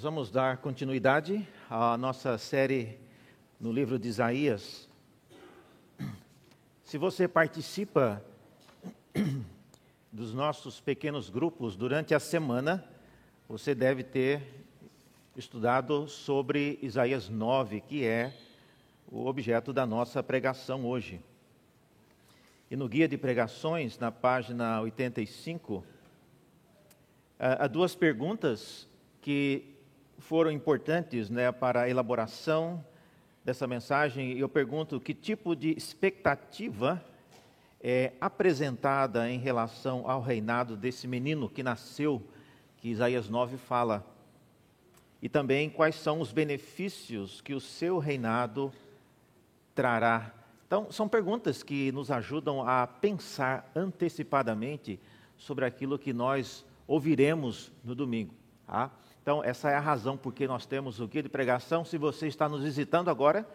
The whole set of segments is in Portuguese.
Nós vamos dar continuidade à nossa série no livro de Isaías. Se você participa dos nossos pequenos grupos durante a semana, você deve ter estudado sobre Isaías 9, que é o objeto da nossa pregação hoje. E no guia de pregações, na página 85, há duas perguntas que foram importantes né, para a elaboração dessa mensagem. Eu pergunto que tipo de expectativa é apresentada em relação ao reinado desse menino que nasceu, que Isaías 9 fala. E também quais são os benefícios que o seu reinado trará. Então, são perguntas que nos ajudam a pensar antecipadamente sobre aquilo que nós ouviremos no domingo. Tá? Então, essa é a razão por que nós temos o guia de pregação. Se você está nos visitando agora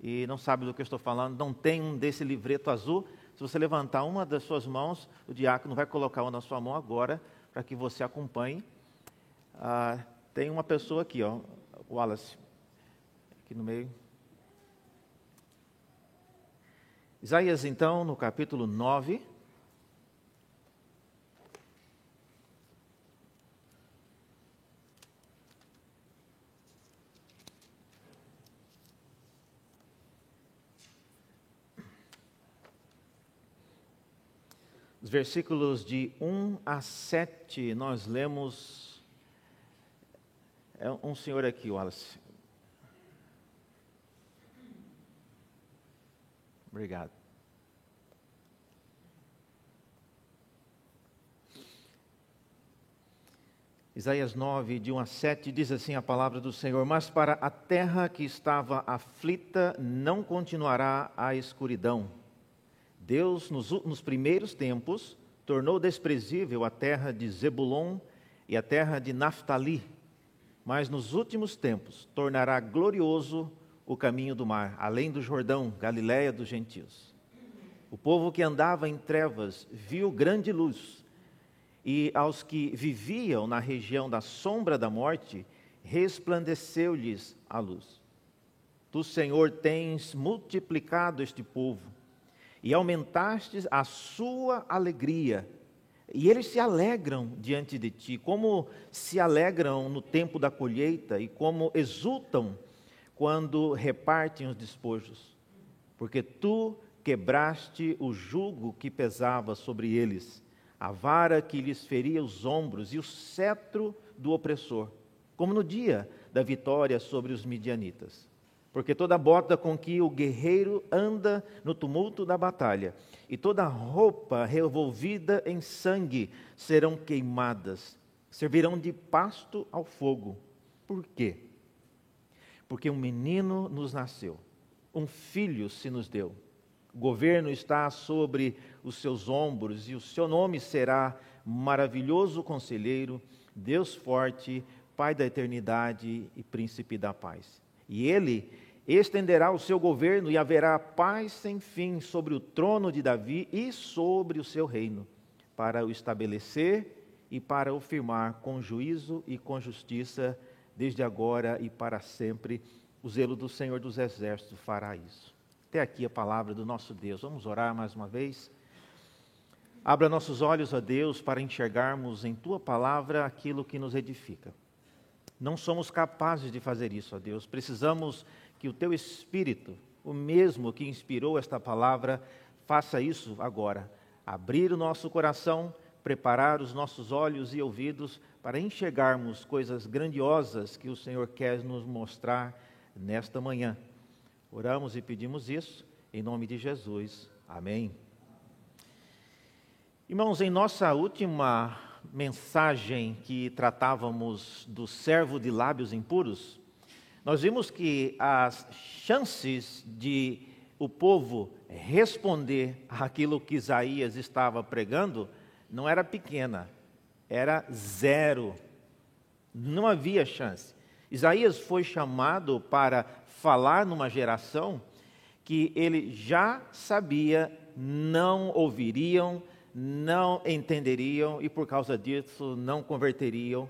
e não sabe do que eu estou falando, não tem um desse livreto azul, se você levantar uma das suas mãos, o diácono vai colocar uma na sua mão agora, para que você acompanhe. Ah, tem uma pessoa aqui, ó, Wallace, aqui no meio. Isaías, então, no capítulo 9. Versículos de 1 a 7, nós lemos. É um senhor aqui, Wallace. Obrigado. Isaías 9, de 1 a 7, diz assim a palavra do Senhor: Mas para a terra que estava aflita não continuará a escuridão Deus, nos, nos primeiros tempos, tornou desprezível a terra de Zebulon e a terra de Naphtali, mas nos últimos tempos tornará glorioso o caminho do mar, além do Jordão, Galiléia dos gentios. O povo que andava em trevas viu grande luz, e aos que viviam na região da sombra da morte, resplandeceu-lhes a luz. Tu, Senhor, tens multiplicado este povo e aumentastes a sua alegria. E eles se alegram diante de ti, como se alegram no tempo da colheita e como exultam quando repartem os despojos. Porque tu quebraste o jugo que pesava sobre eles, a vara que lhes feria os ombros e o cetro do opressor, como no dia da vitória sobre os midianitas porque toda bota com que o guerreiro anda no tumulto da batalha e toda roupa revolvida em sangue serão queimadas, servirão de pasto ao fogo. Por quê? Porque um menino nos nasceu, um filho se nos deu. O governo está sobre os seus ombros e o seu nome será maravilhoso conselheiro, Deus forte, Pai da eternidade e príncipe da paz. E ele estenderá o seu governo e haverá paz sem fim sobre o trono de Davi e sobre o seu reino, para o estabelecer e para o firmar com juízo e com justiça, desde agora e para sempre. O zelo do Senhor dos Exércitos fará isso. Até aqui a palavra do nosso Deus. Vamos orar mais uma vez. Abra nossos olhos a Deus para enxergarmos em tua palavra aquilo que nos edifica. Não somos capazes de fazer isso, ó Deus. Precisamos que o teu espírito, o mesmo que inspirou esta palavra, faça isso agora. Abrir o nosso coração, preparar os nossos olhos e ouvidos para enxergarmos coisas grandiosas que o Senhor quer nos mostrar nesta manhã. Oramos e pedimos isso em nome de Jesus. Amém. Irmãos, em nossa última mensagem que tratávamos do servo de lábios impuros, nós vimos que as chances de o povo responder àquilo que Isaías estava pregando não era pequena, era zero. Não havia chance. Isaías foi chamado para falar numa geração que ele já sabia não ouviriam, não entenderiam e por causa disso não converteriam.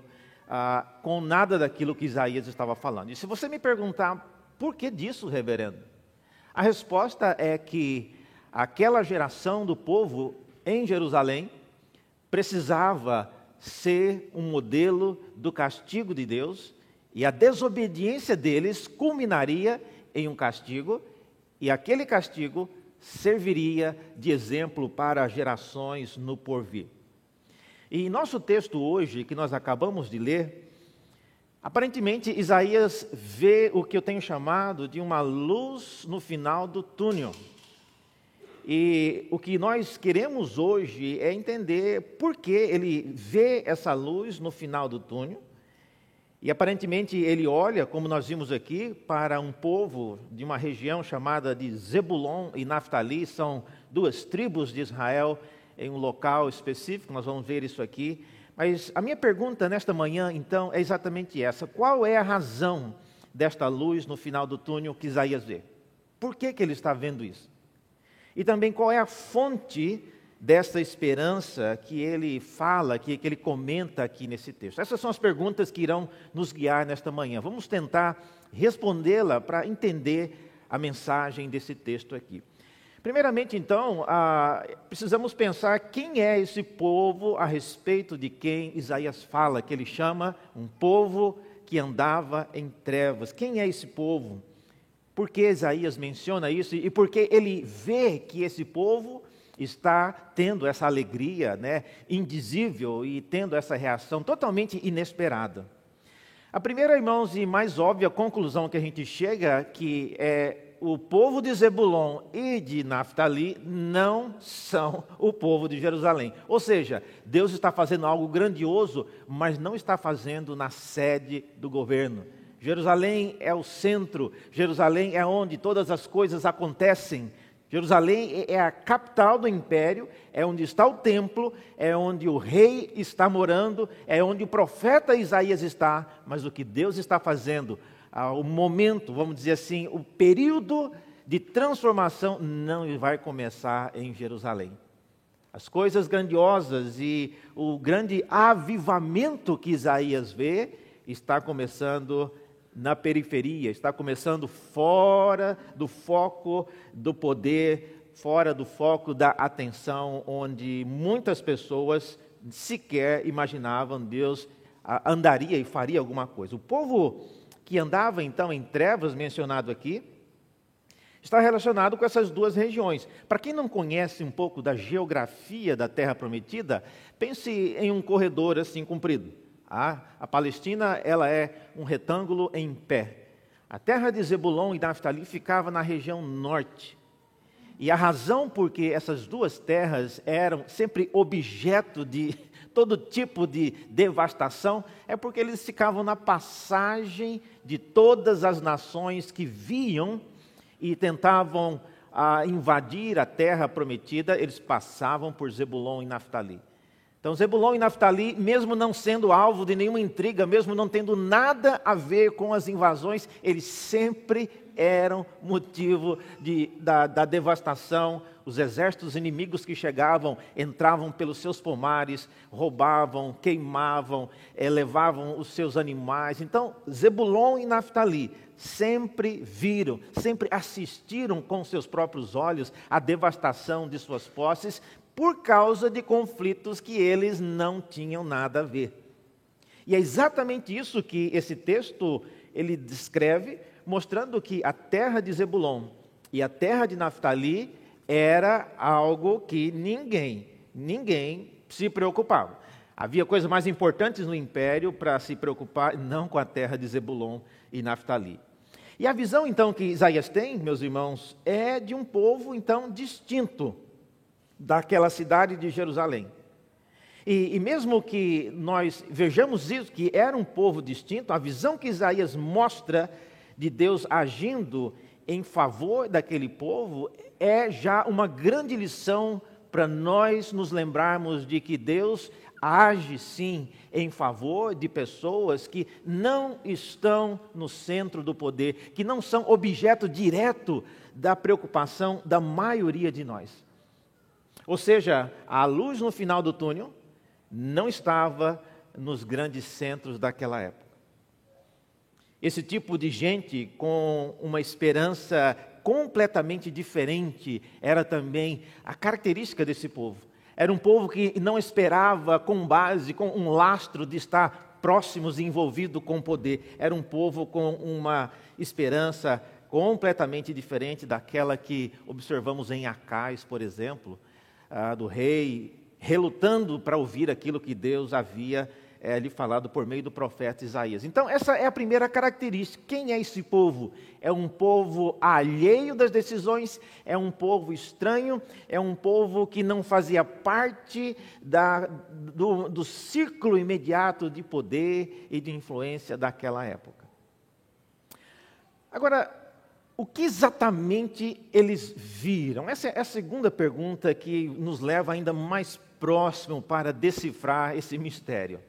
ah, com nada daquilo que Isaías estava falando. E se você me perguntar por que disso, reverendo, a resposta é que aquela geração do povo em Jerusalém precisava ser um modelo do castigo de Deus e a desobediência deles culminaria em um castigo, e aquele castigo serviria de exemplo para gerações no porvir. E em nosso texto hoje, que nós acabamos de ler, aparentemente Isaías vê o que eu tenho chamado de uma luz no final do túnel. E o que nós queremos hoje é entender por que ele vê essa luz no final do túnel e aparentemente ele olha, como nós vimos aqui, para um povo de uma região chamada de Zebulon e Naftali, são duas tribos de Israel em um local específico, nós vamos ver isso aqui. Mas a minha pergunta nesta manhã, então, é exatamente essa: qual é a razão desta luz no final do túnel que Isaías vê? Por que, que ele está vendo isso? E também qual é a fonte dessa esperança que ele fala, que, que ele comenta aqui nesse texto? Essas são as perguntas que irão nos guiar nesta manhã. Vamos tentar respondê-la para entender a mensagem desse texto aqui. Primeiramente, então, ah, precisamos pensar quem é esse povo a respeito de quem Isaías fala, que ele chama um povo que andava em trevas. Quem é esse povo? Por que Isaías menciona isso e por que ele vê que esse povo está tendo essa alegria né, indizível e tendo essa reação totalmente inesperada. A primeira, irmãos, e mais óbvia conclusão que a gente chega que é o povo de Zebulon e de Naftali não são o povo de Jerusalém. Ou seja, Deus está fazendo algo grandioso, mas não está fazendo na sede do governo. Jerusalém é o centro, Jerusalém é onde todas as coisas acontecem. Jerusalém é a capital do império, é onde está o templo, é onde o rei está morando, é onde o profeta Isaías está, mas o que Deus está fazendo, ah, o momento, vamos dizer assim, o período de transformação não vai começar em Jerusalém. As coisas grandiosas e o grande avivamento que Isaías vê está começando na periferia, está começando fora do foco do poder, fora do foco da atenção, onde muitas pessoas sequer imaginavam Deus andaria e faria alguma coisa. O povo que andava então em trevas, mencionado aqui, está relacionado com essas duas regiões. Para quem não conhece um pouco da geografia da Terra Prometida, pense em um corredor assim comprido. A, a Palestina ela é um retângulo em pé. A terra de Zebulon e Naftali ficava na região norte. E a razão por que essas duas terras eram sempre objeto de todo tipo de devastação é porque eles ficavam na passagem de todas as nações que viam e tentavam a, invadir a terra prometida, eles passavam por Zebulon e Naftali. Então, Zebulon e Naftali, mesmo não sendo alvo de nenhuma intriga, mesmo não tendo nada a ver com as invasões, eles sempre eram motivo de, da, da devastação. Os exércitos inimigos que chegavam entravam pelos seus pomares, roubavam, queimavam, eh, levavam os seus animais. Então, Zebulon e Naftali sempre viram, sempre assistiram com seus próprios olhos a devastação de suas posses, por causa de conflitos que eles não tinham nada a ver. E é exatamente isso que esse texto ele descreve, mostrando que a terra de Zebulon e a terra de Naftali era algo que ninguém, ninguém se preocupava. Havia coisas mais importantes no império para se preocupar, não com a terra de Zebulon e Naftali. E a visão então que Isaías tem, meus irmãos, é de um povo então distinto daquela cidade de Jerusalém. E, e, mesmo que nós vejamos isso, que era um povo distinto, a visão que Isaías mostra de Deus agindo em favor daquele povo é já uma grande lição para nós nos lembrarmos de que Deus age sim em favor de pessoas que não estão no centro do poder, que não são objeto direto da preocupação da maioria de nós. Ou seja, a luz no final do túnel não estava nos grandes centros daquela época. Esse tipo de gente com uma esperança completamente diferente era também a característica desse povo. Era um povo que não esperava com base, com um lastro de estar próximos e envolvido com poder. Era um povo com uma esperança completamente diferente daquela que observamos em Acais, por exemplo, do rei relutando para ouvir aquilo que Deus havia é, lhe falado por meio do profeta Isaías. Então, essa é a primeira característica. Quem é esse povo? É um povo alheio das decisões, é um povo estranho, é um povo que não fazia parte da, do, do círculo imediato de poder e de influência daquela época. Agora, o que exatamente eles viram? Essa é a segunda pergunta que nos leva ainda mais próximo para decifrar esse mistério.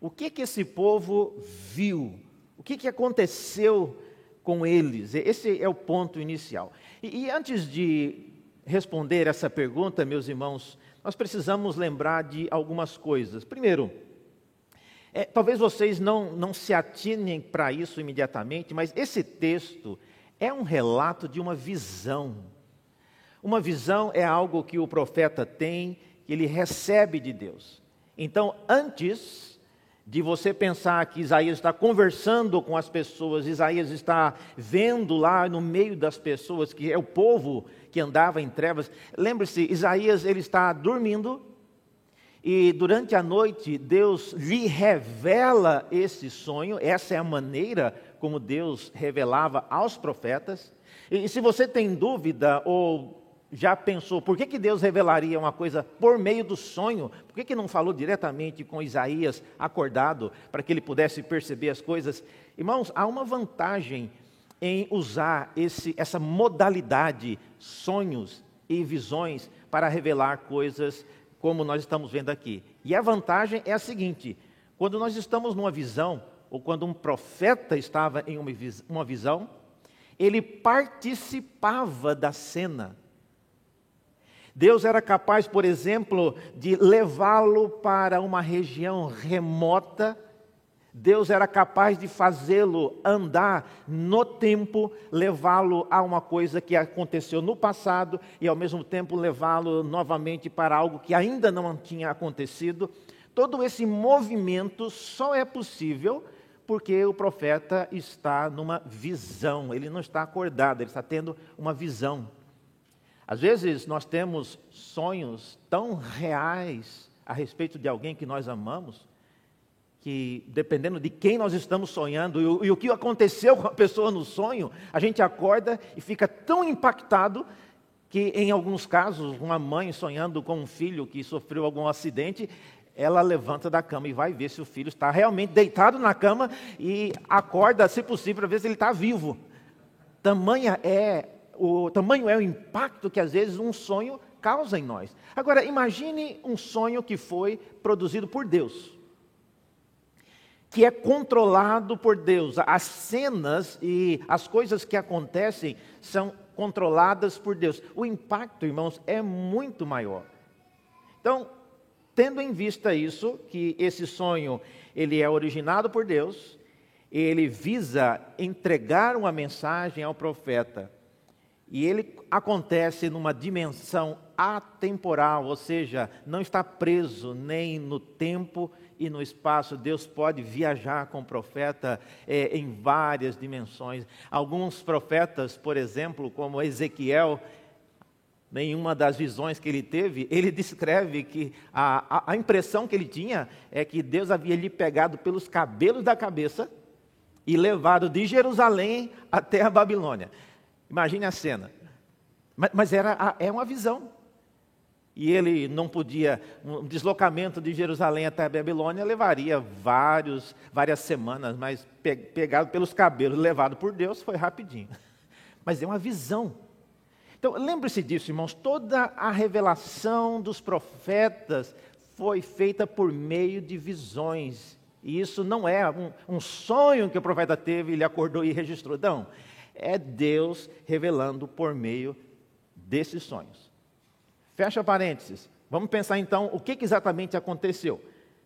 O que que esse povo viu? O que que aconteceu com eles? Esse é o ponto inicial. E, e antes de responder essa pergunta, meus irmãos, nós precisamos lembrar de algumas coisas. Primeiro, é, talvez vocês não, não se atinem para isso imediatamente, mas esse texto é um relato de uma visão. Uma visão é algo que o profeta tem, que ele recebe de Deus. Então, antes de você pensar que Isaías está conversando com as pessoas, Isaías está vendo lá no meio das pessoas, que é o povo que andava em trevas. Lembre-se, Isaías ele está dormindo e durante a noite Deus lhe revela esse sonho, essa é a maneira como Deus revelava aos profetas. E se você tem dúvida ou já pensou por que, que Deus revelaria uma coisa por meio do sonho? Por que, que não falou diretamente com Isaías acordado para que ele pudesse perceber as coisas? Irmãos, há uma vantagem em usar esse, essa modalidade, sonhos e visões, para revelar coisas como nós estamos vendo aqui. E a vantagem é a seguinte: quando nós estamos numa visão, ou quando um profeta estava em uma visão, ele participava da cena Deus era capaz, por exemplo, de levá-lo para uma região remota. Deus era capaz de fazê-lo andar no tempo, levá-lo a uma coisa que aconteceu no passado e, ao mesmo tempo, levá-lo novamente para algo que ainda não tinha acontecido. Todo esse movimento só é possível porque o profeta está numa visão, ele não está acordado, ele está tendo uma visão. Às vezes nós temos sonhos tão reais a respeito de alguém que nós amamos, que dependendo de quem nós estamos sonhando e o, e o que aconteceu com a pessoa no sonho, a gente acorda e fica tão impactado que, em alguns casos, uma mãe sonhando com um filho que sofreu algum acidente, ela levanta da cama e vai ver se o filho está realmente deitado na cama e acorda, se possível, para ver se ele está vivo. Tamanha é o tamanho é o impacto que às vezes um sonho causa em nós. Agora, imagine um sonho que foi produzido por Deus, que é controlado por Deus. As cenas e as coisas que acontecem são controladas por Deus. O impacto, irmãos, é muito maior. Então, tendo em vista isso, que esse sonho ele é originado por Deus, ele visa entregar uma mensagem ao profeta e ele acontece numa dimensão atemporal, ou seja, não está preso nem no tempo e no espaço. Deus pode viajar com o profeta é, em várias dimensões. Alguns profetas, por exemplo, como Ezequiel, nenhuma das visões que ele teve, ele descreve que a, a, impressão que ele tinha é que Deus havia lhe pegado pelos cabelos da cabeça e levado de Jerusalém até a Babilônia. Imagine a cena. Mas, mas era, é uma visão. E ele não podia, um deslocamento de Jerusalém até a Babilônia levaria vários, várias semanas, mas pegado pelos cabelos, levado por Deus, foi rapidinho. Mas é uma visão. Então, lembre-se disso, irmãos, toda a revelação dos profetas foi feita por meio de visões. E isso não é um, um sonho que o profeta teve, ele acordou e registrou. Não, é Deus revelando por meio desses sonhos. Fecha parênteses. Vamos pensar então o que exatamente aconteceu.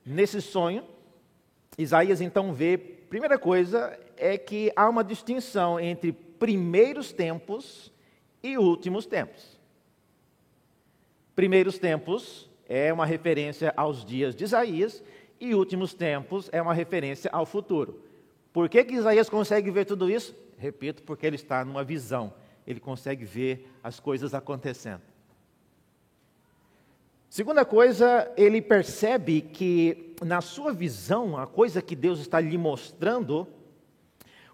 Nesse sonho, Isaías então vê, primeira coisa é que há uma distinção entre primeiros tempos e últimos tempos. Primeiros tempos é uma referência aos dias de Isaías e últimos tempos é uma referência ao futuro. Por que, que Isaías consegue ver tudo isso? Repito, porque ele está numa visão, ele consegue ver as coisas acontecendo. Segunda coisa, ele percebe que na sua visão, a coisa que Deus está lhe mostrando,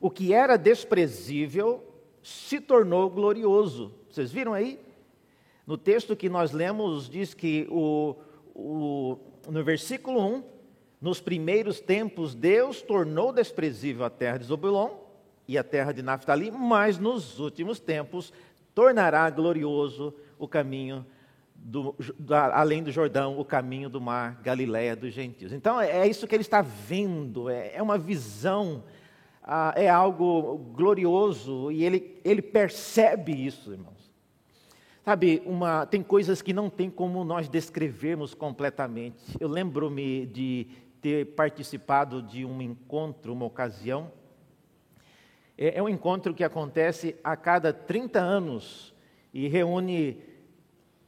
o que era desprezível se tornou glorioso. Vocês viram aí? No texto que nós lemos, diz que o, o, no versículo 1, nos primeiros tempos, Deus tornou desprezível a terra de Zobulon e a terra de Naphtali, mas nos últimos tempos tornará glorioso o caminho do, da, além do Jordão, o caminho do mar, Galiléia dos gentios. Então é, é isso que ele está vendo, é, é uma visão, ah, é algo glorioso e ele, ele percebe isso, irmãos. Sabe, uma, tem coisas que não tem como nós descrevermos completamente. Eu lembro-me de ter participado de um encontro, uma ocasião. É, é um encontro que acontece a cada 30 anos e reúne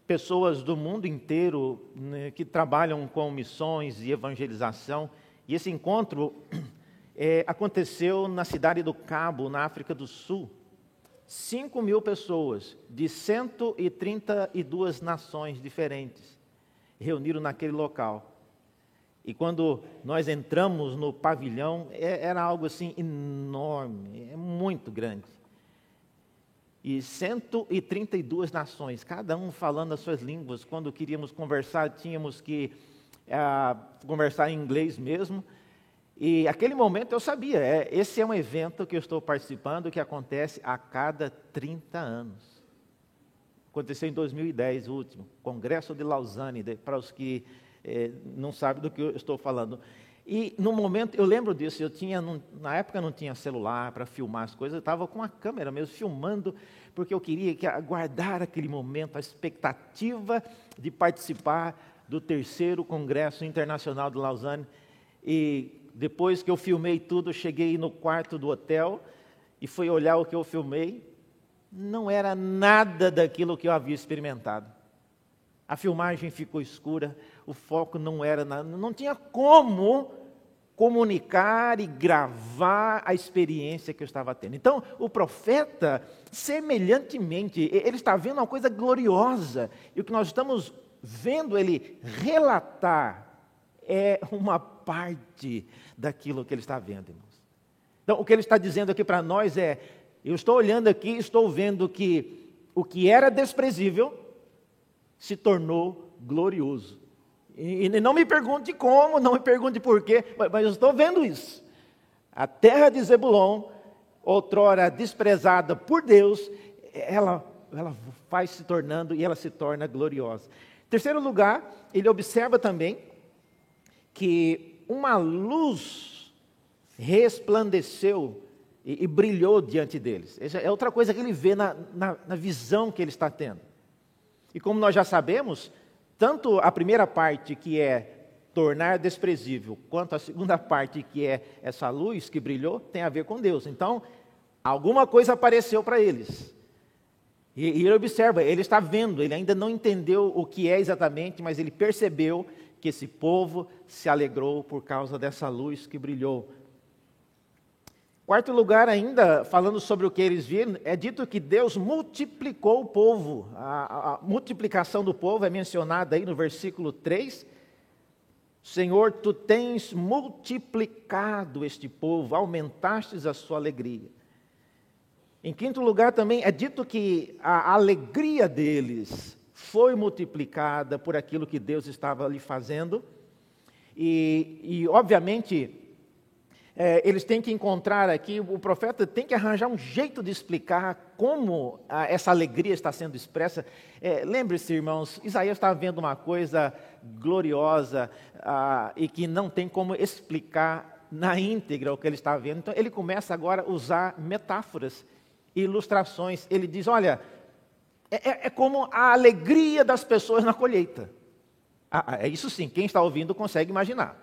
pessoas do mundo inteiro né, que trabalham com missões e evangelização. E esse encontro é, aconteceu na cidade do Cabo, na África do Sul. 5 mil pessoas de 132 nações diferentes reuniram naquele local. E quando nós entramos no pavilhão, é, era algo assim enorme, é muito grande e 132 nações, cada um falando as suas línguas. Quando queríamos conversar, tínhamos que ah, conversar em inglês mesmo. E aquele momento eu sabia, é, esse é um evento que eu estou participando que acontece a cada 30 anos. Aconteceu em 2010, o último, Congresso de Lausanne, para os que eh, não sabem do que eu estou falando. E no momento, eu lembro disso, eu tinha, na época não tinha celular para filmar as coisas, eu estava com a câmera mesmo, filmando, porque eu queria que, guardar aquele momento, a expectativa de participar do terceiro Congresso Internacional de Lausanne. E depois que eu filmei tudo, cheguei no quarto do hotel e fui olhar o que eu filmei. Não era nada daquilo que eu havia experimentado. A filmagem ficou escura, o foco não era nada, não tinha como comunicar e gravar a experiência que eu estava tendo. Então, o profeta, semelhantemente, ele está vendo uma coisa gloriosa, e o que nós estamos vendo ele relatar é uma parte daquilo que ele está vendo, irmãos. Então, o que ele está dizendo aqui para nós é: eu estou olhando aqui, estou vendo que o que era desprezível se tornou glorioso. E, não me pergunte como, não me pergunte por quê, mas eu estou vendo isso. A terra de Zebulon, outrora desprezada por Deus, ela, ela vai se tornando e ela se torna gloriosa. Terceiro lugar, ele observa também que uma luz resplandeceu e, e brilhou diante deles. Essa é outra coisa que ele vê na, na, na visão que ele está tendo. E como nós já sabemos, tanto a primeira parte, que é tornar desprezível, quanto a segunda parte, que é essa luz que brilhou, tem a ver com Deus. Então, alguma coisa apareceu para eles. E, e ele observa, ele está vendo, ele ainda não entendeu o que é exatamente, mas ele percebeu que esse povo se alegrou por causa dessa luz que brilhou. Quarto lugar, ainda falando sobre o que eles viram, é dito que Deus multiplicou o povo. A, a, multiplicação do povo é mencionada aí no versículo 3. Senhor, tu tens multiplicado este povo, aumentastes a sua alegria. Em quinto lugar, também é dito que a alegria deles foi multiplicada por aquilo que Deus estava ali fazendo. E, e obviamente, é, eles têm que encontrar aqui, o profeta tem que arranjar um jeito de explicar como a, essa alegria está sendo expressa. É, Lembre-se, irmãos, Isaías estava vendo uma coisa gloriosa a, e que não tem como explicar na íntegra o que ele está vendo. Então, ele começa agora a usar metáforas, ilustrações. Ele diz: olha, é, é, é como a alegria das pessoas na colheita. Ah, é isso sim, quem está ouvindo consegue imaginar.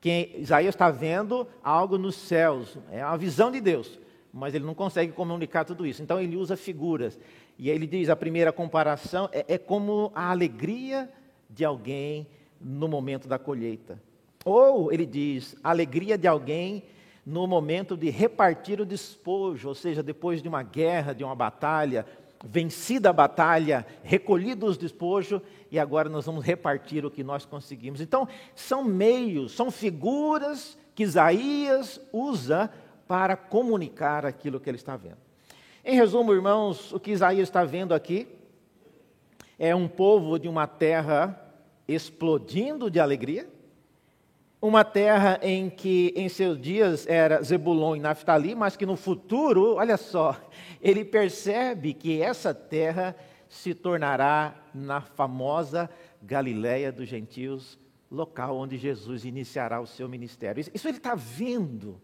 que Isaías está vendo algo nos céus, é a visão de Deus, mas ele não consegue comunicar tudo isso. Então ele usa figuras. E ele diz: a primeira comparação é, é como a alegria de alguém no momento da colheita. Ou ele diz: a alegria de alguém no momento de repartir o despojo, ou seja, depois de uma guerra, de uma batalha, vencida a batalha, recolhido os despojos, e agora nós vamos repartir o que nós conseguimos. Então, são meios, são figuras que Isaías usa para comunicar aquilo que ele está vendo. Em resumo, irmãos, o que Isaías está vendo aqui é um povo de uma terra explodindo de alegria, uma terra em que em seus dias era Zebulon e Naftali, mas que no futuro, olha só, ele percebe que essa terra se tornará na famosa Galiléia dos gentios, local onde Jesus iniciará o seu ministério. Isso ele está vendo.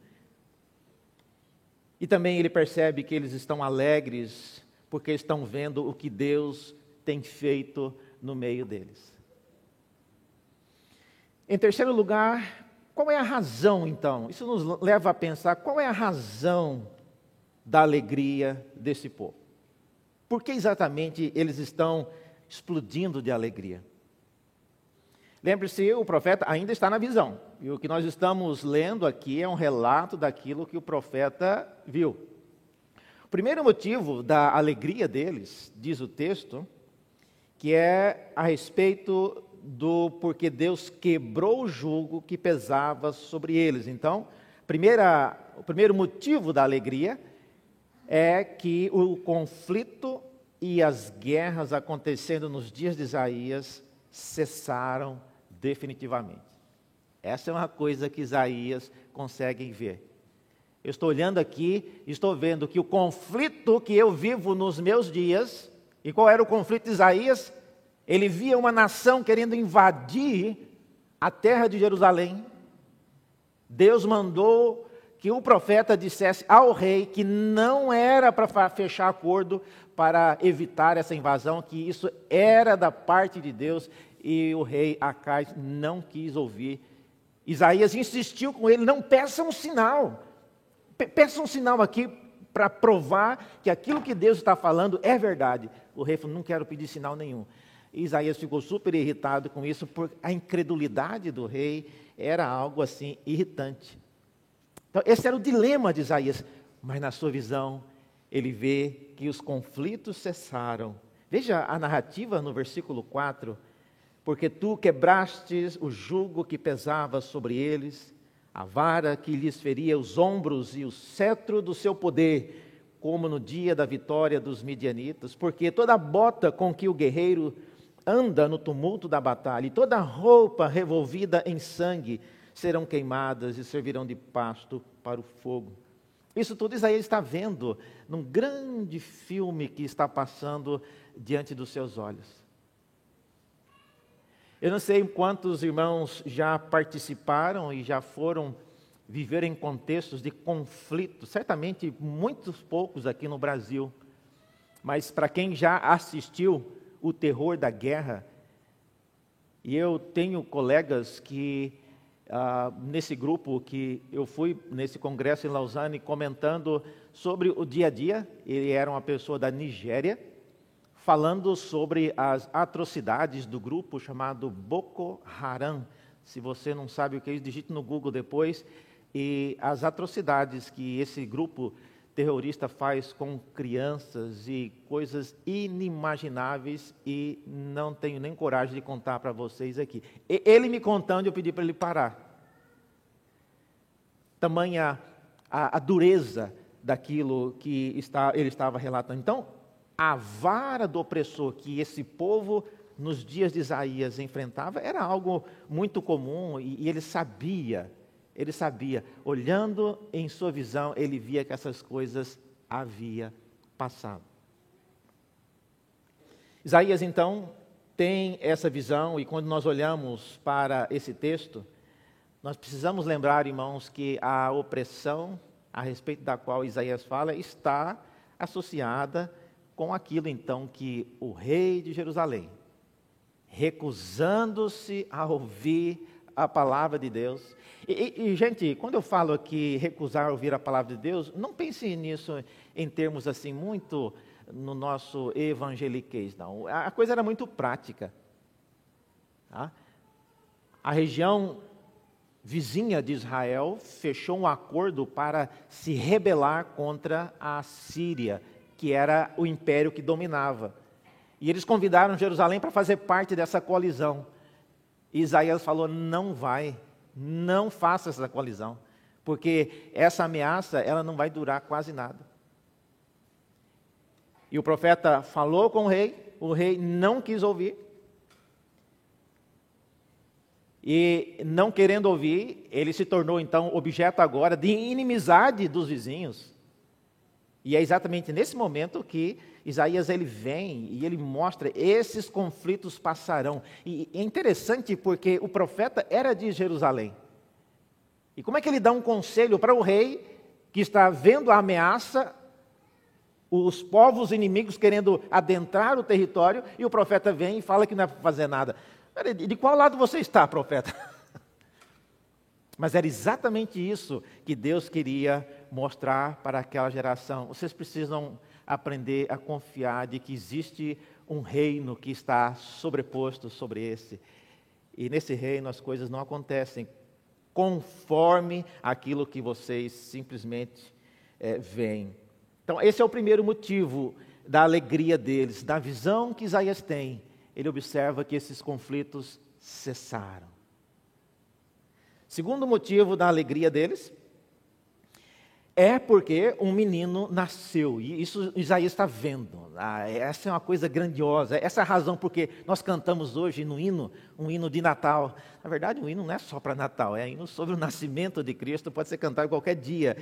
E também ele percebe que eles estão alegres porque estão vendo o que Deus tem feito no meio deles. Em terceiro lugar, qual é a razão então? Isso nos leva a pensar qual é a razão da alegria desse povo. Por que exatamente eles estão explodindo de alegria? Lembre-se, o profeta ainda está na visão. E o que nós estamos lendo aqui é um relato daquilo que o profeta viu. O primeiro motivo da alegria deles, diz o texto, que é a respeito do porque Deus quebrou o jugo que pesava sobre eles. Então, primeira, o primeiro motivo da alegria é que o conflito e as guerras acontecendo nos dias de Isaías cessaram definitivamente. Essa é uma coisa que Isaías consegue ver. Eu estou olhando aqui, estou vendo que o conflito que eu vivo nos meus dias, e qual era o conflito de Isaías? Ele via uma nação querendo invadir a terra de Jerusalém. Deus mandou que o profeta dissesse ao rei que não era para fechar acordo para evitar essa invasão, que isso era da parte de Deus, e o rei Acais não quis ouvir. Isaías insistiu com ele: não peça um sinal, peça um sinal aqui para provar que aquilo que Deus está falando é verdade. O rei falou: não quero pedir sinal nenhum. Isaías ficou super irritado com isso, porque a incredulidade do rei era algo assim irritante. Então, esse era o dilema de Isaías, mas na sua visão, ele vê que os conflitos cessaram. Veja a narrativa no versículo 4: Porque tu quebrastes o jugo que pesava sobre eles, a vara que lhes feria os ombros e o cetro do seu poder, como no dia da vitória dos midianitas, porque toda bota com que o guerreiro anda no tumulto da batalha, e toda roupa revolvida em sangue serão queimadas e servirão de pasto para o fogo. Isso tudo Isaías está vendo num grande filme que está passando diante dos seus olhos. Eu não sei quantos irmãos já participaram e já foram viver em contextos de conflito, certamente muitos poucos aqui no Brasil, mas para quem já assistiu, o terror da guerra. E eu tenho colegas que, ah, nesse grupo que eu fui, nesse congresso em Lausanne, comentando sobre o dia a dia, ele era uma pessoa da Nigéria, falando sobre as atrocidades do grupo chamado Boko Haram. Se você não sabe o que é isso, digite no Google depois. E as atrocidades que esse grupo terrorista faz com crianças e coisas inimagináveis e não tenho nem coragem de contar para vocês aqui. Ele me contando, eu pedi para ele parar. Tamanha a, a dureza daquilo que está, ele estava relatando. Então, a vara do opressor que esse povo nos dias de Isaías enfrentava era algo muito comum e, e ele sabia ele sabia, olhando em sua visão, ele via que essas coisas havia passado. Isaías então tem essa visão e quando nós olhamos para esse texto, nós precisamos lembrar, irmãos, que a opressão a respeito da qual Isaías fala está associada com aquilo então que o rei de Jerusalém, recusando-se a ouvir a palavra de Deus. E, e, gente, quando eu falo aqui recusar ouvir a palavra de Deus, não pense nisso em termos assim muito no nosso evangeliquez, não. A coisa era muito prática. Tá? A região vizinha de Israel fechou um acordo para se rebelar contra a Síria, que era o império que dominava. E eles convidaram Jerusalém para fazer parte dessa coalizão. Isaías falou: não vai, não faça essa coalizão, porque essa ameaça ela não vai durar quase nada. E o profeta falou com o rei, o rei não quis ouvir. E não querendo ouvir, ele se tornou então objeto agora de inimizade dos vizinhos. E é exatamente nesse momento que Isaías ele vem e ele mostra esses conflitos passarão. E é interessante porque o profeta era de Jerusalém. E como é que ele dá um conselho para o rei que está vendo a ameaça, os povos inimigos querendo adentrar o território, e o profeta vem e fala que não é para fazer nada. De qual lado você está, profeta? Mas era exatamente isso que Deus queria mostrar para aquela geração. Vocês precisam aprender a confiar de que existe um reino que está sobreposto sobre esse. E nesse reino as coisas não acontecem conforme aquilo que vocês simplesmente é, veem. Então, esse é o primeiro motivo da alegria deles, da visão que Isaías tem ele observa que esses conflitos cessaram. Segundo motivo da alegria deles é porque um menino nasceu, e isso Isaías está vendo. Ah, essa é uma coisa grandiosa, essa é a razão porque nós cantamos hoje no hino, um hino de Natal. Na verdade, um hino não é só para Natal, é um hino sobre o nascimento de Cristo, pode ser cantado qualquer dia.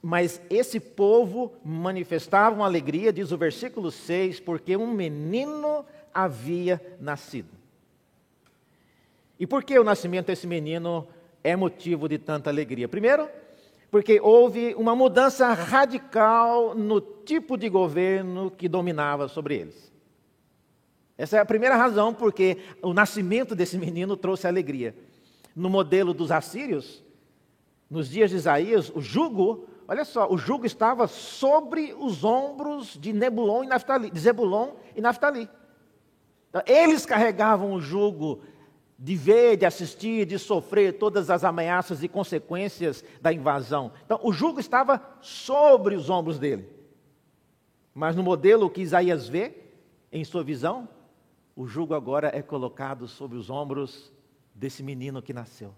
Mas esse povo manifestava uma alegria, diz o versículo 6, porque um menino havia nascido. E por que o nascimento desse menino é motivo de tanta alegria? Primeiro, porque houve uma mudança radical no tipo de governo que dominava sobre eles. Essa é a primeira razão porque o nascimento desse menino trouxe alegria. No modelo dos assírios, nos dias de Isaías, o jugo, olha só, o jugo estava sobre os ombros de Nebulon e Naftali, de Zebulon e Naftali. Então, eles carregavam o jugo de ver, de assistir, de sofrer todas as ameaças e consequências da invasão. Então, o jugo estava sobre os ombros dele. Mas no modelo que Isaías vê, em sua visão, o jugo agora é colocado sobre os ombros desse menino que nasceu.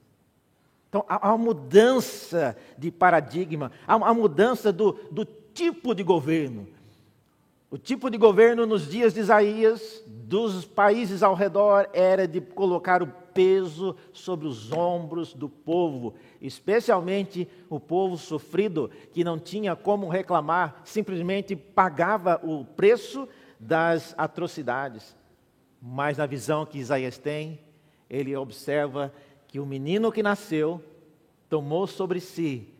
Então, há uma mudança de paradigma, há uma mudança do, do tipo de governo. O tipo de governo nos dias de Isaías, dos países ao redor, era de colocar o peso sobre os ombros do povo, especialmente o povo sofrido, que não tinha como reclamar, simplesmente pagava o preço das atrocidades. Mas na visão que Isaías tem, ele observa que o menino que nasceu tomou sobre si,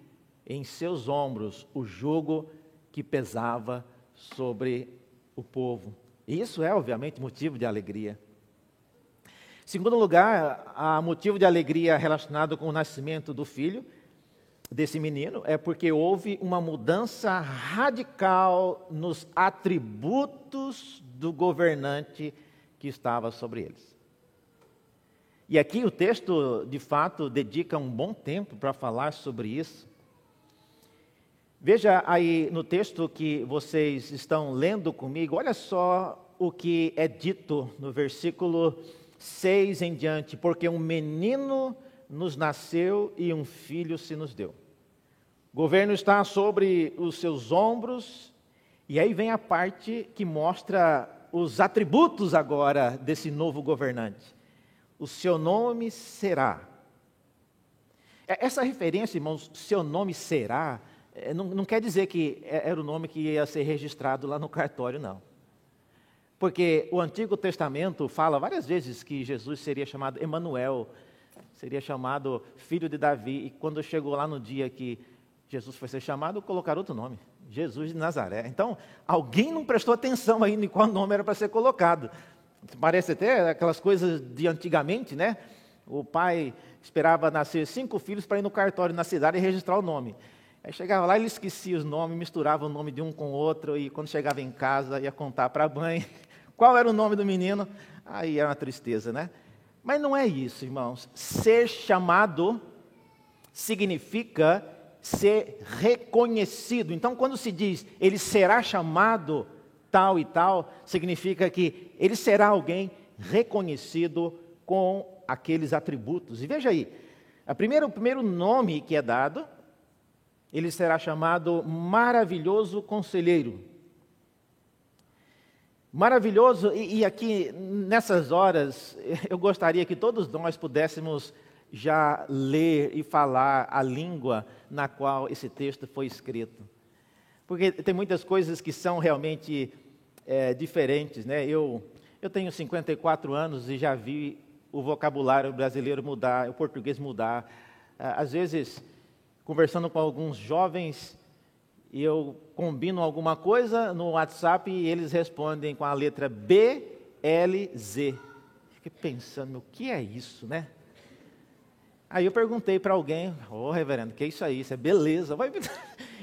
em seus ombros, o jugo que pesava sobre o povo. E isso é, obviamente, motivo de alegria. Segundo lugar, há motivo de alegria relacionado com o nascimento do filho, desse menino, é porque houve uma mudança radical nos atributos do governante que estava sobre eles. E aqui o texto, de fato, dedica um bom tempo para falar sobre isso. Veja aí no texto que vocês estão lendo comigo, olha só o que é dito no versículo 6 em diante: porque um menino nos nasceu e um filho se nos deu. O governo está sobre os seus ombros, e aí vem a parte que mostra os atributos agora desse novo governante. O seu nome será. Essa referência, irmãos, seu nome será, é, não, não quer dizer que é, era o nome que ia ser registrado lá no cartório, não. Porque o Antigo Testamento fala várias vezes que Jesus seria chamado Emanuel, seria chamado filho de Davi, e quando chegou lá no dia que Jesus foi ser chamado, colocaram outro nome, Jesus de Nazaré. Então, alguém não prestou atenção ainda em qual nome era para ser colocado. Parece até aquelas coisas de antigamente, né? O pai esperava nascer cinco filhos para ir no cartório na cidade e registrar o nome. Aí chegava lá, ele esquecia os nomes, misturava o nome de um com o outro, e quando chegava em casa ia contar para a mãe qual era o nome do menino. Aí era uma tristeza, né? Mas não é isso, irmãos. Ser chamado significa ser reconhecido. Então, quando se diz ele será chamado tal e tal, significa que ele será alguém reconhecido com aqueles atributos. E veja aí, a primeiro, o primeiro nome que é dado, ele será chamado Maravilhoso Conselheiro. Maravilhoso, e, e aqui nessas horas, eu gostaria que todos nós pudéssemos já ler e falar a língua na qual esse texto foi escrito. Porque tem muitas coisas que são realmente é, diferentes. Né? Eu, eu tenho 54 anos e já vi o vocabulário brasileiro mudar, o português mudar. Ah, às vezes, conversando com alguns jovens, eu combino alguma coisa no WhatsApp e eles respondem com a letra B, L, Z. Fiquei pensando, o que é isso, né? Aí eu perguntei para alguém, ô oh, reverendo, que é isso aí? Isso é beleza.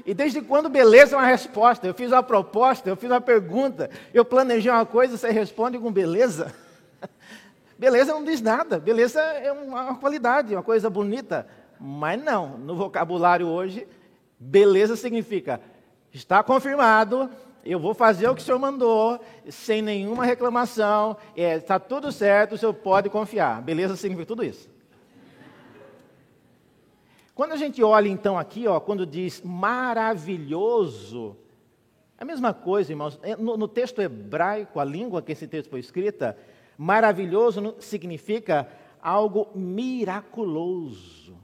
E desde quando beleza é uma resposta? Eu fiz uma proposta, eu fiz uma pergunta, eu planejei uma coisa, você responde com beleza? Beleza não diz nada, beleza é uma qualidade, uma coisa bonita. Mas não, no vocabulário hoje, beleza significa está confirmado, eu vou fazer o que o senhor mandou, sem nenhuma reclamação, está é, tudo certo, o senhor pode confiar. Beleza significa tudo isso. Quando a gente olha então aqui, ó, quando diz maravilhoso, é a mesma coisa, irmãos. É, no, no texto hebraico, a língua que esse texto foi escrita, maravilhoso significa algo miraculoso,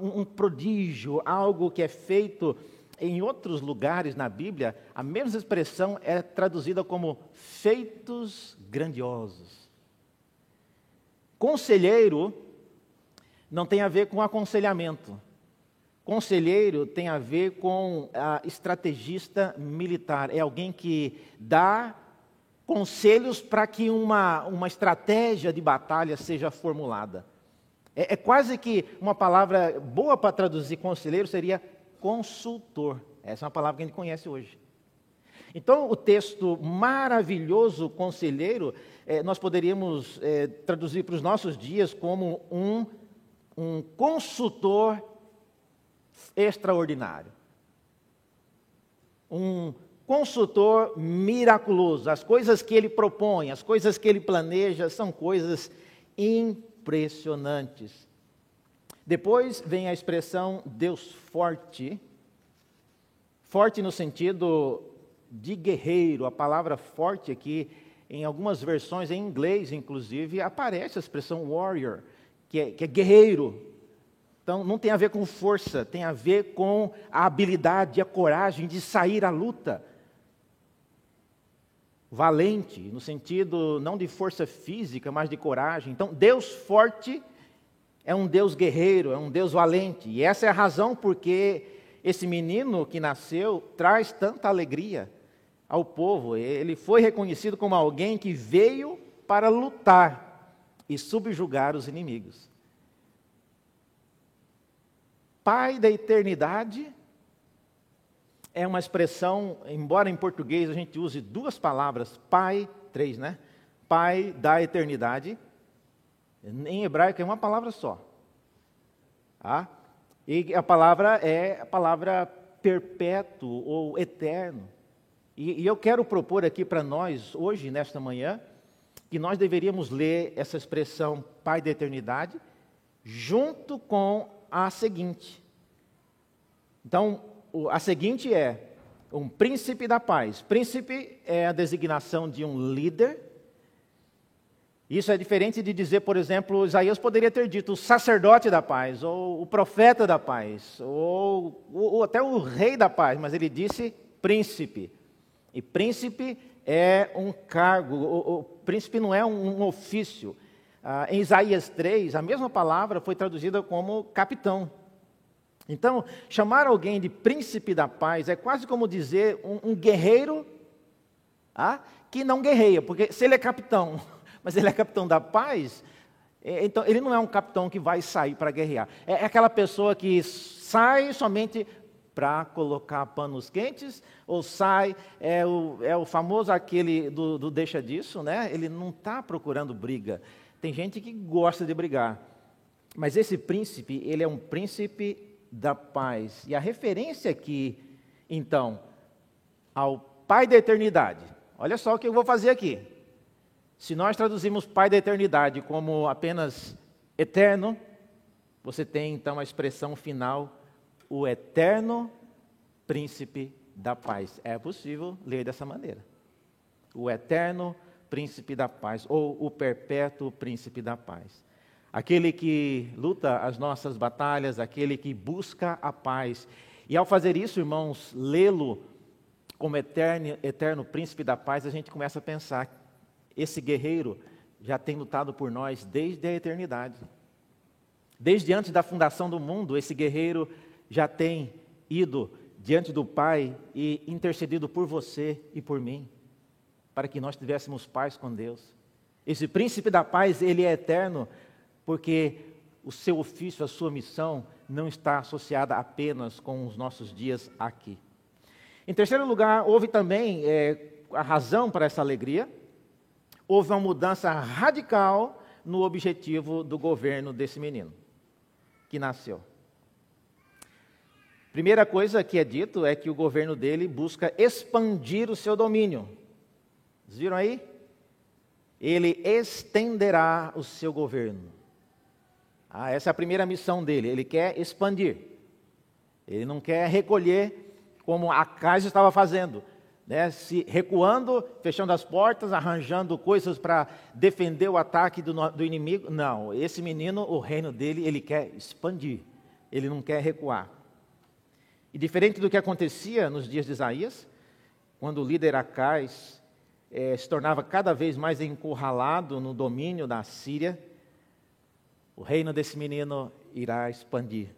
um prodígio, algo que é feito em outros lugares na Bíblia, a mesma expressão é traduzida como feitos grandiosos. Conselheiro não tem a ver com aconselhamento. Conselheiro tem a ver com a estrategista militar, é alguém que dá conselhos para que uma, uma estratégia de batalha seja formulada. É, é quase que uma palavra boa para traduzir conselheiro seria consultor. Essa é uma palavra que a gente conhece hoje. Então, o texto maravilhoso conselheiro, é, nós poderíamos é, traduzir para os nossos dias como um, um consultor extraordinário. Um consultor miraculoso. As coisas que ele propõe, as coisas que ele planeja são coisas impressionantes. Depois vem a expressão Deus forte. Forte no sentido de guerreiro. A palavra forte aqui, em algumas versões, em inglês inclusive, aparece a expressão warrior, que é, que é guerreiro, então, não tem a ver com força, tem a ver com a habilidade, a coragem de sair à luta. Valente, no sentido não de força física, mas de coragem. Então, Deus forte é um Deus guerreiro, é um Deus valente. E essa é a razão porque esse menino que nasceu traz tanta alegria ao povo. Ele foi reconhecido como alguém que veio para lutar e subjugar os inimigos. Pai da eternidade é uma expressão, embora em português a gente use duas palavras, pai, três, né? Pai da eternidade. Em hebraico é uma palavra só. Tá? E a palavra é a palavra perpétuo ou eterno. E, e eu quero propor aqui para nós, hoje, nesta manhã, que nós deveríamos ler essa expressão Pai da eternidade, junto com a seguinte. Então, a seguinte é um príncipe da paz. Príncipe é a designação de um líder. Isso é diferente de dizer, por exemplo, Isaías poderia ter dito o sacerdote da paz, ou o profeta da paz, ou, ou até o rei da paz, mas ele disse príncipe. E príncipe é um cargo, o, o príncipe não é um, um ofício. Ah, em Isaías 3, a mesma palavra foi traduzida como capitão. Então, chamar alguém de príncipe da paz é quase como dizer um, um guerreiro ah, que não guerreia, porque se ele é capitão, mas ele é capitão da paz, É, então, ele não é um capitão que vai sair para guerrear. É, é aquela pessoa que sai somente para colocar panos quentes, ou sai, é o, é o famoso aquele do, do deixa disso, né? Ele não está procurando briga. Tem gente que gosta de brigar. Mas esse príncipe, ele é um príncipe da paz. E a referência aqui, então, ao Pai da eternidade. Olha só o que eu vou fazer aqui. Se nós traduzimos Pai da eternidade como apenas eterno, você tem então a expressão final, o eterno príncipe da paz. É possível ler dessa maneira. O eterno príncipe da paz, ou o perpétuo príncipe da paz. Aquele que luta as nossas batalhas, aquele que busca a paz. E ao fazer isso, irmãos, lê-lo como eterno, eterno príncipe da paz, a gente começa a pensar esse guerreiro já tem lutado por nós desde a eternidade. Desde antes da fundação do mundo, esse guerreiro já tem ido diante do Pai e intercedido por você e por mim, para que nós tivéssemos paz com Deus. Esse príncipe da paz, ele é eterno, porque o seu ofício, a sua missão, não está associada apenas com os nossos dias aqui. Em terceiro lugar, houve também é, a razão para essa alegria houve uma mudança radical no objetivo do governo desse menino que nasceu. Primeira coisa que é dito é que o governo dele busca expandir o seu domínio. Vocês viram aí? Ele estenderá o seu governo. Ah, essa é a primeira missão dele. Ele quer expandir. Ele não quer recolher como a casa estava fazendo né, se recuando, fechando as portas, arranjando coisas para defender o ataque do, do, inimigo. Não, esse menino, o reino dele, ele quer expandir, ele não quer recuar. E diferente do que acontecia nos dias de Isaías, quando o líder Acais é, se tornava cada vez mais encurralado no domínio da Síria, o reino desse menino irá expandir.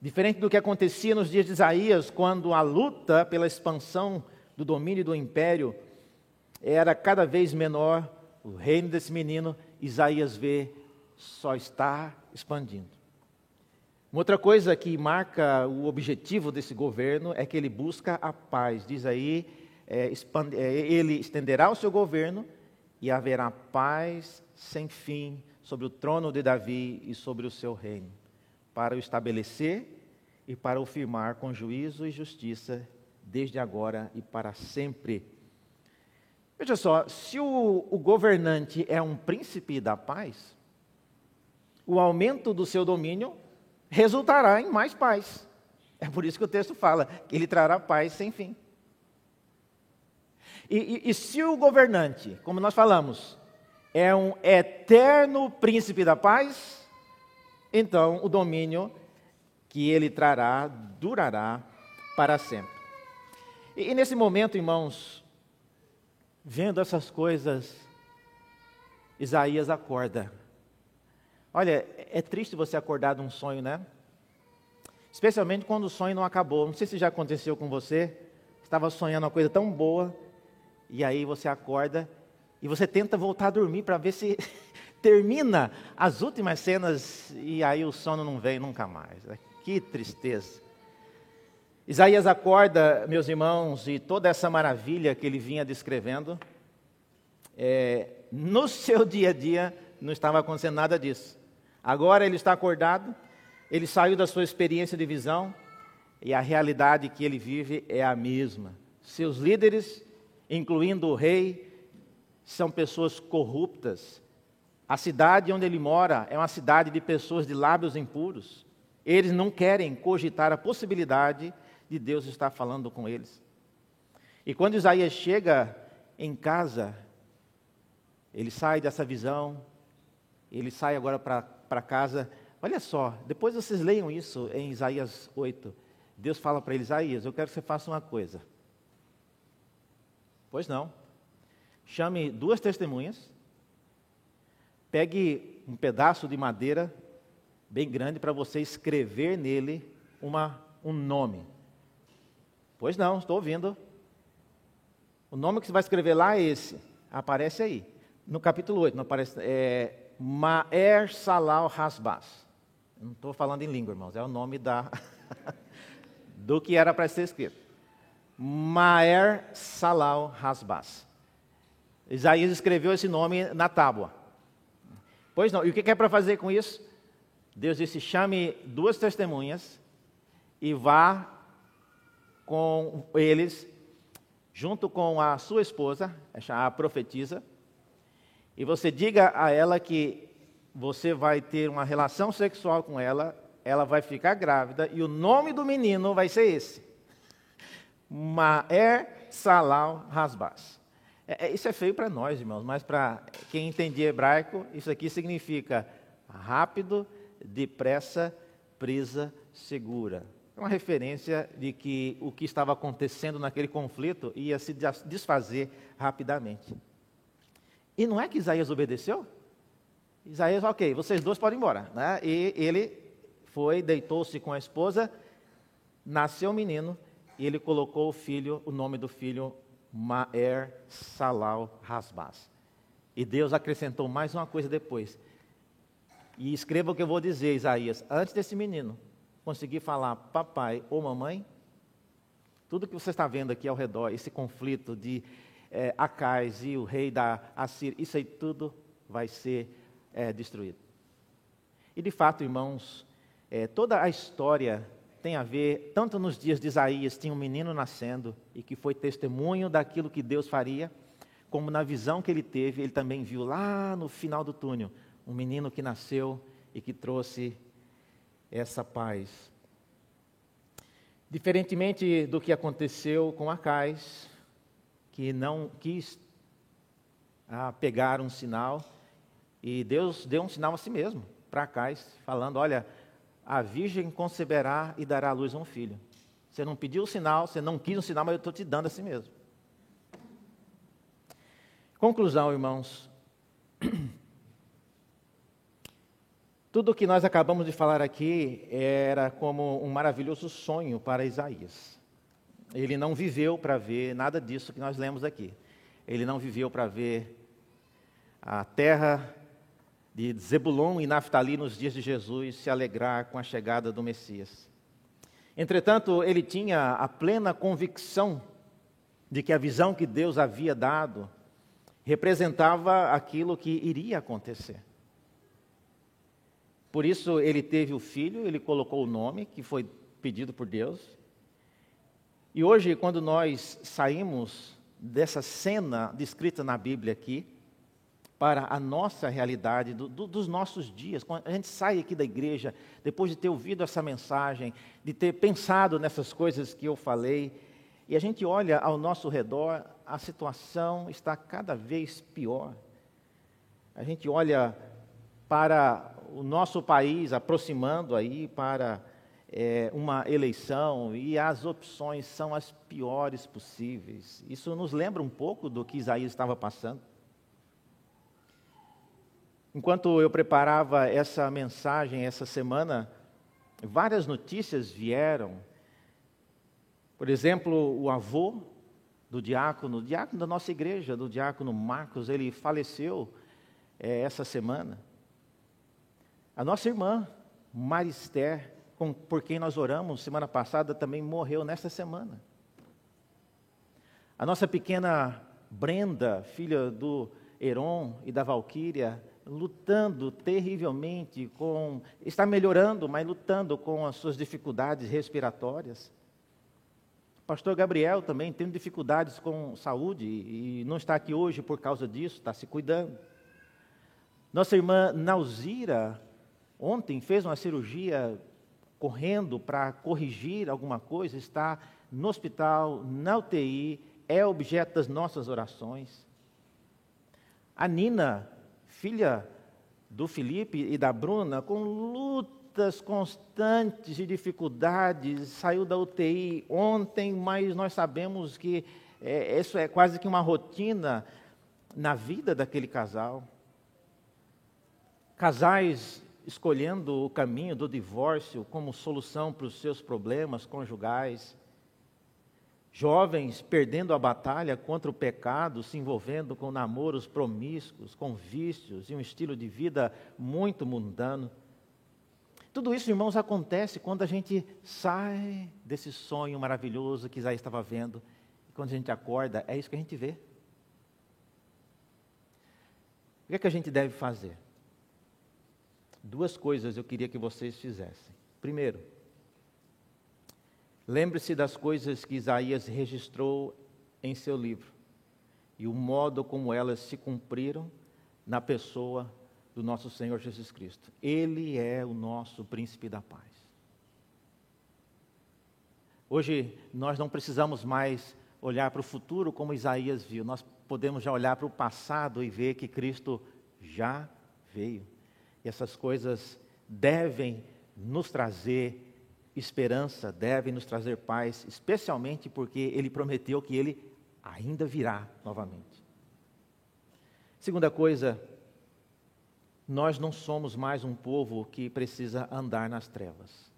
Diferente do que acontecia nos dias de Isaías, quando a luta pela expansão do domínio do império era cada vez menor, o reino desse menino, Isaías vê, só está expandindo. Uma outra coisa que marca o objetivo desse governo é que ele busca a paz. Diz aí, é, expande, é, ele estenderá o seu governo e haverá paz sem fim sobre o trono de Davi e sobre o seu reino, para o estabelecer e para o firmar com juízo e justiça desde agora e para sempre. Veja só, se o, o, governante é um príncipe da paz, o aumento do seu domínio resultará em mais paz. É por isso que o texto fala que ele trará paz sem fim. E, e, e se o governante, como nós falamos, é um eterno príncipe da paz, então o domínio que ele trará durará para sempre. E, e nesse momento, irmãos, vendo essas coisas, Isaías acorda. Olha, é triste você acordar de um sonho, né? Especialmente quando o sonho não acabou. Não sei se já aconteceu com você. Estava sonhando uma coisa tão boa, e aí você acorda e você tenta voltar a dormir para ver se termina as últimas cenas e aí o sono não vem nunca mais. Que tristeza. Isaías acorda, meus irmãos, e toda essa maravilha que ele vinha descrevendo, é, no seu dia a dia não estava acontecendo nada disso. Agora ele está acordado, ele saiu da sua experiência de visão e a realidade que ele vive é a mesma. Seus líderes, incluindo o rei, são pessoas corruptas. A cidade onde ele mora é uma cidade de pessoas de lábios impuros. Eles não querem cogitar a possibilidade de de Deus estar falando com eles. E quando Isaías chega em casa, ele sai dessa visão, ele sai agora para casa. Olha só, depois vocês leiam isso em Isaías 8. Deus fala para ele: Isaías, eu quero que você faça uma coisa. Pois não. Chame duas testemunhas, pegue um pedaço de madeira bem grande para você escrever nele uma, um nome. Pois não, estou ouvindo. O nome que você vai escrever lá é esse. Aparece aí. no capítulo 8, não aparece, é Maer Salal Hasbas. Não estou falando em língua, irmãos, é o nome da do que era para ser escrito. Maer Salal Hasbas. Isaías escreveu esse nome na tábua. Pois não, e o que é para fazer com isso? Deus disse: chame duas testemunhas e vá com eles, junto com a sua esposa, a profetisa, e você diga a ela que você vai ter uma relação sexual com ela, ela vai ficar grávida e o nome do menino vai ser esse: Maer Salal Rasbas. É, é, isso é feio para nós, irmãos, mas para quem entendia hebraico, isso aqui significa rápido, depressa, presa, segura. É uma referência de que o que estava acontecendo naquele conflito ia se desfazer rapidamente. E não é que Isaías obedeceu? Isaías, ok, vocês dois podem ir embora. Né? E ele foi, deitou-se com a esposa, nasceu o menino, e ele colocou o filho, o nome do filho, Maer Salal Rasbas. E Deus acrescentou mais uma coisa depois. E escreva o que eu vou dizer, Isaías. Antes desse menino conseguir falar papai ou mamãe, tudo que você está vendo aqui ao redor, esse conflito de é, Acais e o rei da Assíria, isso aí tudo vai ser é, destruído. E de fato, irmãos, é, toda a história tem a ver, tanto nos dias de Isaías, tinha um menino nascendo e que foi testemunho daquilo que Deus faria, como na visão que ele teve, ele também viu lá no final do túnel um menino que nasceu e que trouxe essa paz. Diferentemente do que aconteceu com Acais, que não quis ah, pegar um sinal, e Deus deu um sinal a si mesmo, para Acais, falando: Olha, a virgem conceberá e dará à luz um filho. Você não pediu o sinal, você não quis um sinal, mas eu estou te dando a si mesmo. Conclusão, irmãos. Tudo o que nós acabamos de falar aqui era como um maravilhoso sonho para Isaías. Ele não viveu para ver nada disso que nós lemos aqui. Ele não viveu para ver a terra de Zebulon e Naftali nos dias de Jesus se alegrar com a chegada do Messias. Entretanto, ele tinha a plena convicção de que a visão que Deus havia dado representava aquilo que iria acontecer. Por isso, ele teve o filho, ele colocou o nome que foi pedido por Deus, e hoje, quando nós saímos dessa cena descrita na Bíblia aqui, para a nossa realidade, do, do, dos nossos dias, quando a gente sai aqui da igreja, depois de ter ouvido essa mensagem, de ter pensado nessas coisas que eu falei, e a gente olha ao nosso redor, a situação está cada vez pior. A gente olha para o nosso país aproximando aí para é, uma eleição e as opções são as piores possíveis. Isso nos lembra um pouco do que Isaías estava passando. Enquanto eu preparava essa mensagem essa semana, várias notícias vieram. Por exemplo, o avô do diácono, diácono da nossa igreja, do diácono Marcos, ele faleceu é, essa semana. A nossa irmã, Marister, com, por quem nós oramos semana passada também morreu nesta semana. A nossa pequena Brenda, filha do Heron e da Valquíria, lutando terrivelmente com. está melhorando, mas lutando com as suas dificuldades respiratórias. O pastor Gabriel também tem dificuldades com saúde e não está aqui hoje por causa disso, está se cuidando. Nossa irmã Nauzira, ontem fez uma cirurgia correndo para corrigir alguma coisa, está no hospital, na UTI, é objeto das nossas orações. A Nina, filha do Felipe e da Bruna, com lutas constantes e dificuldades, saiu da UTI ontem, mas nós sabemos que é, isso é quase que uma rotina na vida daquele casal. Casais escolhendo o caminho do divórcio como solução para os seus problemas conjugais. Jovens perdendo a batalha contra o pecado, se envolvendo com namoros promíscuos, com vícios e um estilo de vida muito mundano. Tudo isso, irmãos, acontece quando a gente sai desse sonho maravilhoso que Isaías estava vendo. E quando a gente acorda, é isso que a gente vê. O que é que a gente deve fazer? Duas coisas eu queria que vocês fizessem. Primeiro, lembre-se das coisas que Isaías registrou em seu livro e o modo como elas se cumpriram na pessoa do nosso Senhor Jesus Cristo. Ele é o nosso príncipe da paz. Hoje nós não precisamos mais olhar para o futuro como Isaías viu, nós podemos já olhar para o passado e ver que Cristo já veio. E essas coisas devem nos trazer esperança, devem nos trazer paz, especialmente porque ele prometeu que ele ainda virá novamente. Segunda coisa, nós não somos mais um povo que precisa andar nas trevas.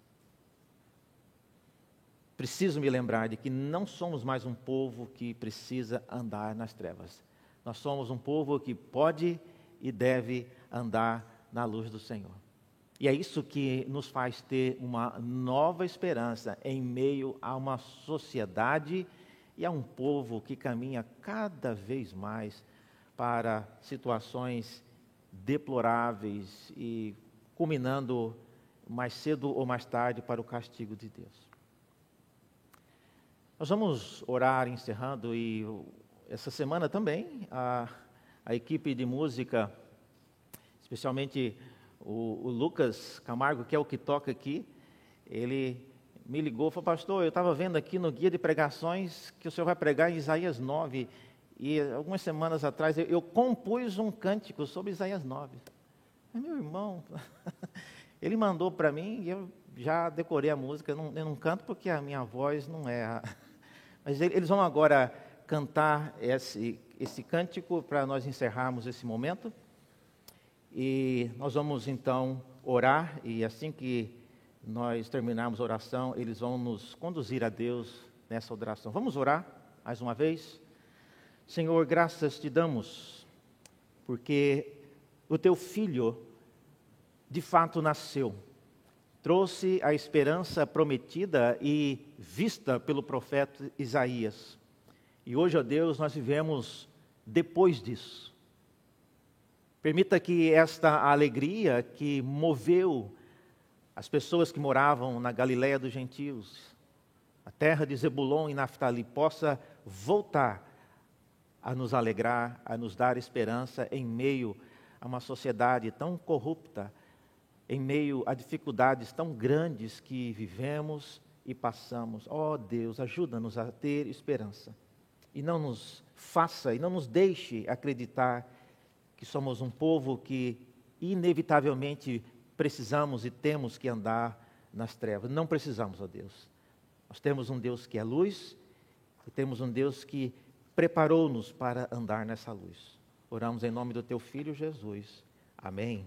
Preciso me lembrar de que não somos mais um povo que precisa andar nas trevas. Nós somos um povo que pode e deve andar na luz do Senhor. E é isso que nos faz ter uma nova esperança em meio a uma sociedade e a um povo que caminha cada vez mais para situações deploráveis e culminando mais cedo ou mais tarde para o castigo de Deus. Nós vamos orar encerrando e essa semana também a, a equipe de música especialmente o, o, Lucas Camargo, que é o que toca aqui, ele me ligou e falou, pastor, eu estava vendo aqui no guia de pregações que o senhor vai pregar em Isaías 9, e algumas semanas atrás eu, eu compus um cântico sobre Isaías 9. meu irmão, ele mandou para mim e eu já decorei a música, eu não, eu não, canto porque a minha voz não é. A... Mas eles vão agora cantar esse, esse cântico para nós encerrarmos esse momento. E nós vamos então orar, e assim que nós terminarmos a oração, eles vão nos conduzir a Deus nessa oração. Vamos orar mais uma vez? Senhor, graças te damos, porque o teu filho de fato nasceu, trouxe a esperança prometida e vista pelo profeta Isaías. E hoje, ó Deus, nós vivemos depois disso. Permita que esta alegria que moveu as pessoas que moravam na Galiléia dos gentios, a terra de Zebulon e Naftali, possa voltar a nos alegrar, a nos dar esperança em meio a uma sociedade tão corrupta, em meio a dificuldades tão grandes que vivemos e passamos. Ó oh, Deus, ajuda-nos a ter esperança. E não nos faça e não nos deixe acreditar que somos um povo que inevitavelmente precisamos e temos que andar nas trevas. Não precisamos, ó Deus. Nós temos um Deus que é luz e temos um Deus que preparou-nos para andar nessa luz. Oramos em nome do teu filho Jesus. Amém.